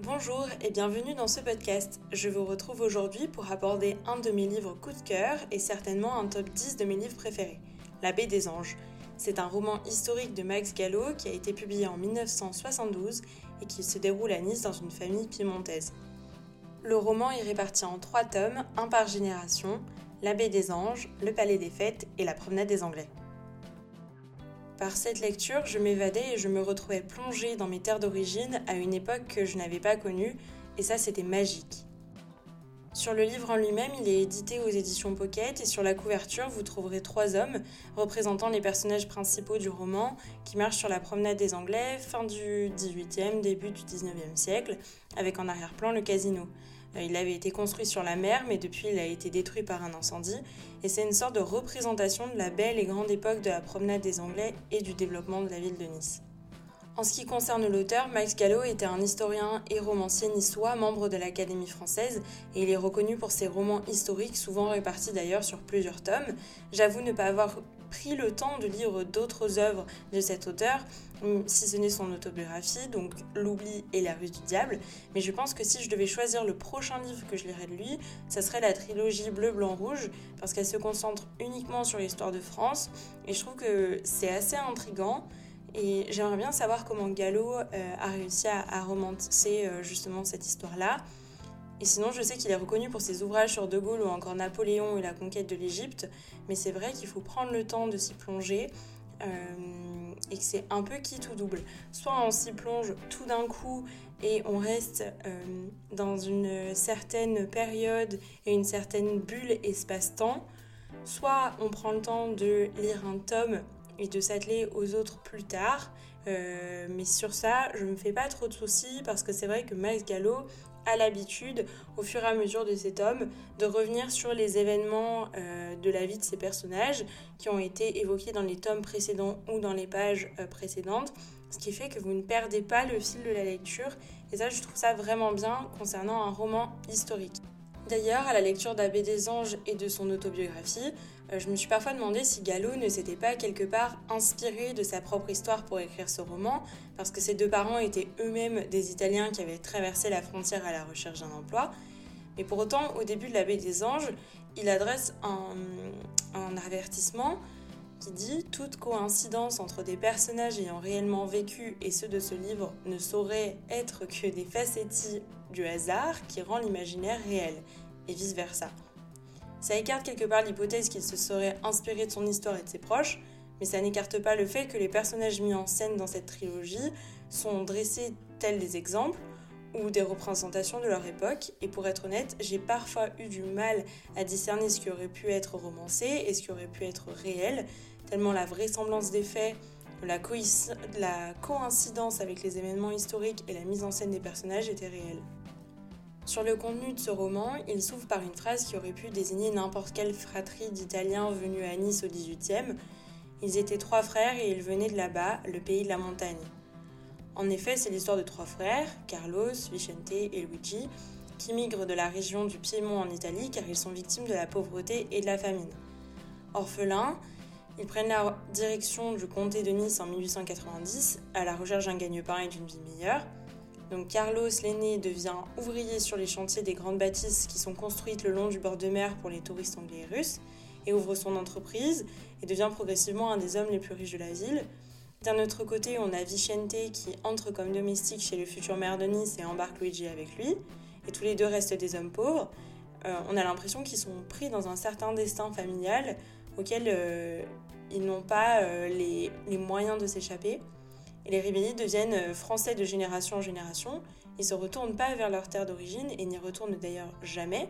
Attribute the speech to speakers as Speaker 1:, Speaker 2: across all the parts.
Speaker 1: Bonjour et bienvenue dans ce podcast. Je vous retrouve aujourd'hui pour aborder un de mes livres coup de cœur et certainement un top 10 de mes livres préférés, La baie des anges. C'est un roman historique de Max Gallo qui a été publié en 1972 et qui se déroule à Nice dans une famille piémontaise. Le roman est réparti en trois tomes, un par génération, La baie des anges, Le palais des fêtes et La promenade des Anglais. Par cette lecture, je m'évadais et je me retrouvais plongée dans mes terres d'origine à une époque que je n'avais pas connue, et ça c'était magique. Sur le livre en lui-même, il est édité aux éditions Pocket et sur la couverture, vous trouverez trois hommes représentant les personnages principaux du roman qui marchent sur la promenade des Anglais, fin du 18e, début du 19e siècle, avec en arrière-plan le casino. Euh, il avait été construit sur la mer, mais depuis il a été détruit par un incendie, et c'est une sorte de représentation de la belle et grande époque de la promenade des Anglais et du développement de la ville de Nice. En ce qui concerne l'auteur, Max Gallo était un historien et romancier niçois, membre de l'Académie française, et il est reconnu pour ses romans historiques, souvent répartis d'ailleurs sur plusieurs tomes. J'avoue ne pas avoir pris le temps de lire d'autres œuvres de cet auteur, si ce n'est son autobiographie, donc L'oubli et la rue du diable, mais je pense que si je devais choisir le prochain livre que je lirais de lui, ça serait la trilogie Bleu, Blanc, Rouge, parce qu'elle se concentre uniquement sur l'histoire de France, et je trouve que c'est assez intrigant. Et j'aimerais bien savoir comment Gallo euh, a réussi à, romancer euh, justement cette histoire-là. Et sinon, je sais qu'il est reconnu pour ses ouvrages sur De Gaulle ou encore Napoléon et la conquête de l'Égypte, mais c'est vrai qu'il faut prendre le temps de s'y plonger euh, et que c'est un peu qui tout double. Soit on s'y plonge tout d'un coup et on reste dans une certaine période et une certaine bulle espace-temps, soit on prend le temps de lire un tome et de s'atteler aux autres plus tard. Euh, mais sur ça, je ne me fais pas trop de soucis parce que c'est vrai que Max Gallo a l'habitude, au fur et à mesure de cet homme, de revenir sur les événements euh, de la vie de ces personnages qui ont été évoqués dans les tomes précédents ou dans les pages euh, précédentes, ce qui fait que vous ne perdez pas le fil de la lecture. Et ça, je trouve ça vraiment bien concernant un roman historique. D'ailleurs, à la lecture d'Abbé des Anges et de son autobiographie, euh, je me suis parfois demandé si Gallo ne s'était pas quelque part inspiré de sa propre histoire pour écrire ce roman, parce que ses deux parents étaient eux-mêmes des Italiens qui avaient traversé la frontière à la recherche d'un emploi. Mais pour autant, au début de l'Abbé des Anges, il adresse un, avertissement qui dit Toute coïncidence entre des personnages ayant réellement vécu et ceux de ce livre ne saurait être que des facéties du hasard qui rend l'imaginaire réel, et vice-versa. Ça écarte quelque part l'hypothèse qu'il se serait inspiré de son histoire et de ses proches, mais ça n'écarte pas le fait que les personnages mis en scène dans cette trilogie sont dressés tels des exemples ou des représentations de leur époque, et pour être honnête, j'ai parfois eu du mal à discerner ce qui aurait pu être romancé et ce qui aurait pu être réel, tellement la vraisemblance des faits, la, la coïncidence avec les événements historiques et la mise en scène des personnages étaient réelles. Sur le contenu de ce roman, il s'ouvre par une phrase qui aurait pu désigner n'importe quelle fratrie d'Italiens venus à Nice au XVIIIe. Ils étaient trois frères et ils venaient de là-bas, le pays de la montagne. En effet, c'est l'histoire de trois frères, Carlos, Vicente et Luigi, qui migrent de la région du Piémont en Italie car ils sont victimes de la pauvreté et de la famine. Orphelins, ils prennent la direction du comté de Nice en 1890 à la recherche d'un gagne-pain et d'une vie meilleure. Donc Carlos l'aîné devient ouvrier sur les chantiers des grandes bâtisses qui sont construites le long du bord de mer pour les touristes anglais et russes et ouvre son entreprise et devient progressivement un des hommes les plus riches de la ville. D'un autre côté, on a Vicente qui entre comme domestique chez le futur maire de Nice et embarque Luigi avec lui. Et tous les deux restent des hommes pauvres. Euh, on a l'impression qu'ils sont pris dans un certain destin familial auquel euh, ils n'ont pas euh, les, les, moyens de s'échapper. Et les Rivelli deviennent euh, français de génération en génération. Ils se retournent pas vers leur terre d'origine et n'y retournent d'ailleurs jamais.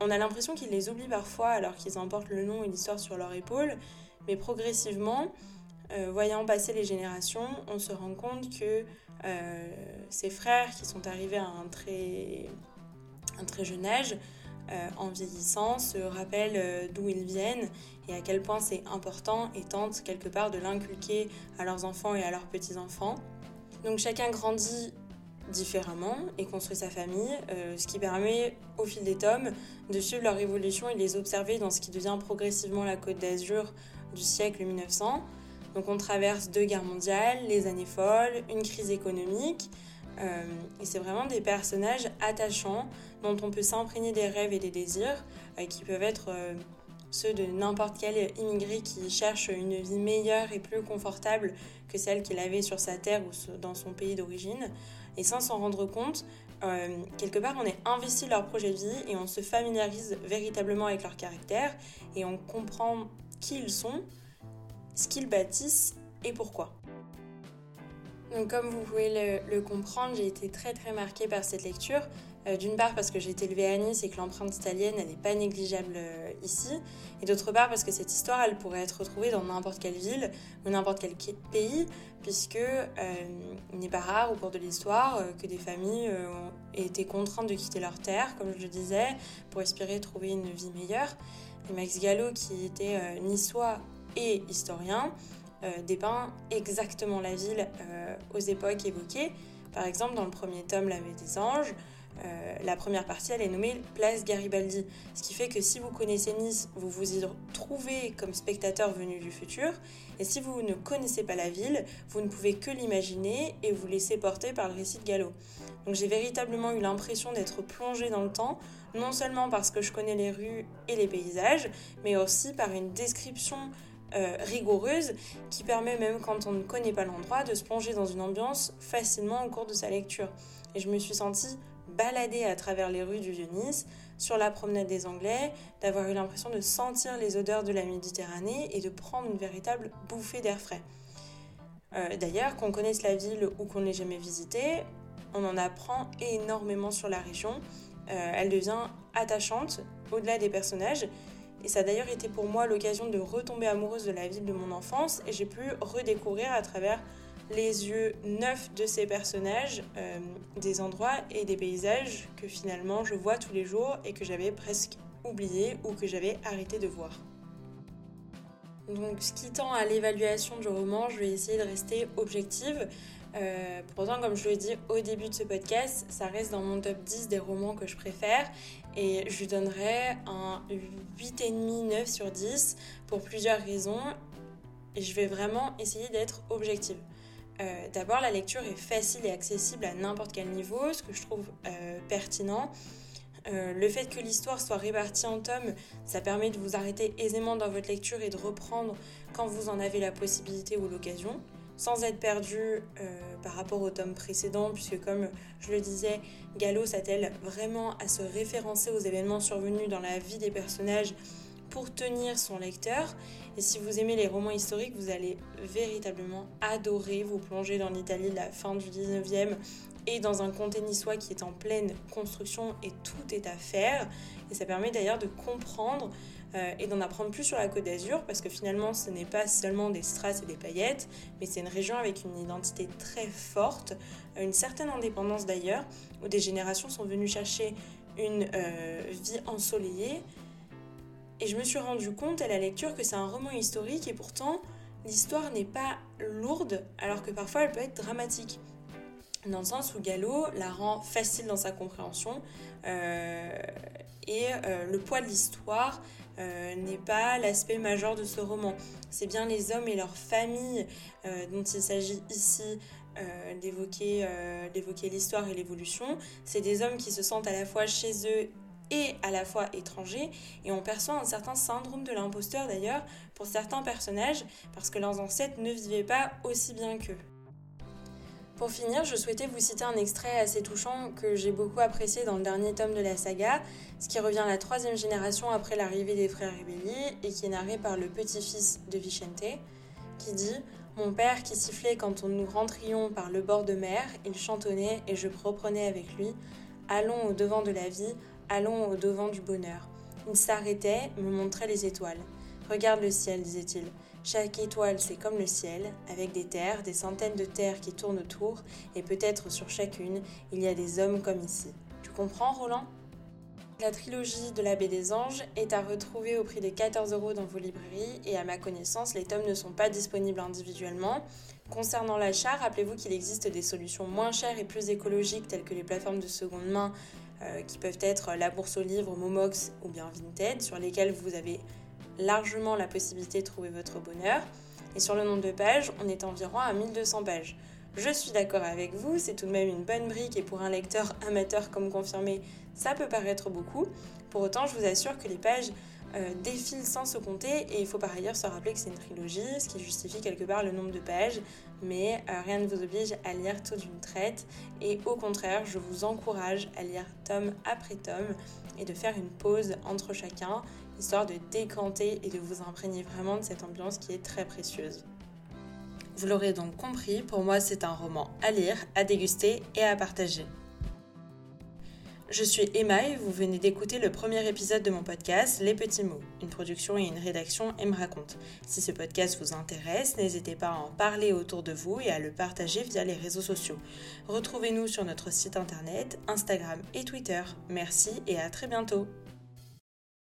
Speaker 1: On a l'impression qu'ils les oublient parfois alors qu'ils emportent le nom et l'histoire sur leur épaule, mais progressivement, euh, voyant passer les générations, on se rend compte que euh, ces frères qui sont arrivés à un très, un très jeune âge en vieillissant se rappellent euh, d'où ils viennent et à quel point c'est important et tentent quelque part de l'inculquer à leurs enfants et à leurs petits-enfants. Donc chacun grandit différemment et construit sa famille, euh, ce qui permet au fil des tomes de suivre leur évolution et les observer dans ce qui devient progressivement la Côte d'Azur du siècle 1900. Donc on traverse deux guerres mondiales, les années folles, une crise économique, et c'est vraiment des personnages attachants dont on peut s'imprégner des rêves et des désirs qui peuvent être ceux de n'importe quel immigré qui cherche une vie meilleure et plus confortable que celle qu'il avait sur sa terre ou dans son pays d'origine. Et sans s'en rendre compte, euh, quelque part, on est investi de leur projet de vie et on se familiarise véritablement avec leur caractère et on comprend qui ils sont, ce qu'ils bâtissent et pourquoi. Donc comme vous pouvez le, comprendre, j'ai été très très marquée par cette lecture. Euh, d'une part parce que j'ai été élevée à Nice et que l'empreinte italienne, n'est pas négligeable euh, ici. Et d'autre part parce que cette histoire, elle pourrait être retrouvée dans n'importe quelle ville ou n'importe quel pays, puisque euh, n'est pas rare au cours de l'histoire que des familles ont été contraintes de quitter leur terre, comme je le disais, pour espérer trouver une vie meilleure. Et Max Gallo, qui était niçois et historien, dépeint exactement la ville aux époques évoquées. Par exemple, dans le premier tome, La des anges, euh, la première partie, elle est nommée Place Garibaldi, ce qui fait que si vous connaissez Nice, vous vous y trouvez comme spectateur venu du futur, et si vous ne connaissez pas la ville, vous ne pouvez que l'imaginer et vous laisser porter par le récit de Gallo. Donc j'ai véritablement eu l'impression d'être plongée dans le temps, non seulement parce que je connais les rues et les paysages, mais aussi par une description euh, rigoureuse qui permet même quand on ne connaît pas l'endroit de se plonger dans une ambiance facilement au cours de sa lecture. Et je me suis sentie balader à travers les rues du Vieux-Nice, sur la promenade des Anglais, d'avoir eu l'impression de sentir les odeurs de la Méditerranée et de prendre une véritable bouffée d'air frais. Euh, d'ailleurs, qu'on connaisse la ville ou qu'on l'ait jamais visitée, on en apprend énormément sur la région. Euh, elle devient attachante au-delà des personnages. Et ça a d'ailleurs été pour moi l'occasion de retomber amoureuse de la ville de mon enfance et j'ai pu redécouvrir à travers les yeux neufs de ces personnages, euh, des endroits et des paysages que finalement je vois tous les jours et que j'avais presque oublié ou que j'avais arrêté de voir. Donc ce qui tend à l'évaluation du roman, je vais essayer de rester objective. Euh, pourtant, comme je le dis au début de ce podcast, ça reste dans mon top 10 des romans que je préfère et je lui donnerai un 8,5, 9 sur 10 pour plusieurs raisons et je vais vraiment essayer d'être objective. Euh, d'abord, la lecture est facile et accessible à n'importe quel niveau, ce que je trouve euh, pertinent. Le fait que l'histoire soit répartie en tomes, ça permet de vous arrêter aisément dans votre lecture et de reprendre quand vous en avez la possibilité ou l'occasion, sans être perdu par rapport au tome précédent, puisque comme je le disais, Gallo s'attelle vraiment à se référencer aux événements survenus dans la vie des personnages pour tenir son lecteur. Et si vous aimez les romans historiques, vous allez véritablement adorer vous plonger dans l'Italie de la fin du 19e et dans un comté niçois qui est en pleine construction et tout est à faire. Et ça permet d'ailleurs de comprendre euh, et d'en apprendre plus sur la Côte d'Azur parce que finalement ce n'est pas seulement des strass et des paillettes, mais c'est une région avec une identité très forte, une certaine indépendance d'ailleurs, où des générations sont venues chercher une euh, vie ensoleillée et je me suis rendu compte à la lecture que c'est un roman historique et pourtant l'histoire n'est pas lourde alors que parfois elle peut être dramatique. Dans le sens où Gallo la rend facile dans sa compréhension euh, et euh, le poids de l'histoire euh, n'est pas l'aspect majeur de ce roman. C'est bien les hommes et leurs familles dont il s'agit ici d'évoquer l'histoire et l'évolution. C'est des hommes qui se sentent à la fois chez eux et à la fois étranger et on perçoit un certain syndrome de l'imposteur d'ailleurs pour certains personnages parce que leurs ancêtres ne vivaient pas aussi bien qu'eux. Pour finir, je souhaitais vous citer un extrait assez touchant que j'ai beaucoup apprécié dans le dernier tome de la saga, ce qui revient à la troisième génération après l'arrivée des frères Ribelli et qui est narré par le petit-fils de Vicente, qui dit Mon père qui sifflait quand nous rentrions par le bord de mer, il chantonnait et je reprenais avec lui Allons au devant de la vie, Allons au devant du bonheur. Il s'arrêtait, me montrait les étoiles. Regarde le ciel, disait-il. Chaque étoile, c'est comme le ciel, avec des terres, des centaines de terres qui tournent autour, et peut-être sur chacune, il y a des hommes comme ici. Tu comprends, Roland? La trilogie de l'abbé des anges est à retrouver au prix de 14 euros dans vos librairies, et à ma connaissance, les tomes ne sont pas disponibles individuellement. Concernant l'achat, rappelez-vous qu'il existe des solutions moins chères et plus écologiques, telles que les plateformes de seconde main euh, qui peuvent être la bourse aux livres, Momox ou bien Vinted, sur lesquels vous avez largement la possibilité de trouver votre bonheur. Et sur le nombre de pages, on est environ à 1200 pages. Je suis d'accord avec vous, c'est tout de même une bonne brique et pour un lecteur amateur comme confirmé, ça peut paraître beaucoup. Pour autant, je vous assure que les pages euh, défilent sans se compter et il faut par ailleurs se rappeler que c'est une trilogie, ce qui justifie quelque part le nombre de pages, mais euh, rien ne vous oblige à lire tout d'une traite et au contraire, je vous encourage à lire tome après tome et de faire une pause entre chacun, histoire de décanter et de vous imprégner vraiment de cette ambiance qui est très précieuse. Vous l'aurez donc compris, pour moi c'est un roman à lire, à déguster et à partager. Je suis Emma et vous venez d'écouter le premier épisode de mon podcast Les Petits Mots, une production et une rédaction me Raconte. Si ce podcast vous intéresse, n'hésitez pas à en parler autour de vous et à le partager via les réseaux sociaux. Retrouvez-nous sur notre site internet, Instagram et Twitter. Merci et à très bientôt.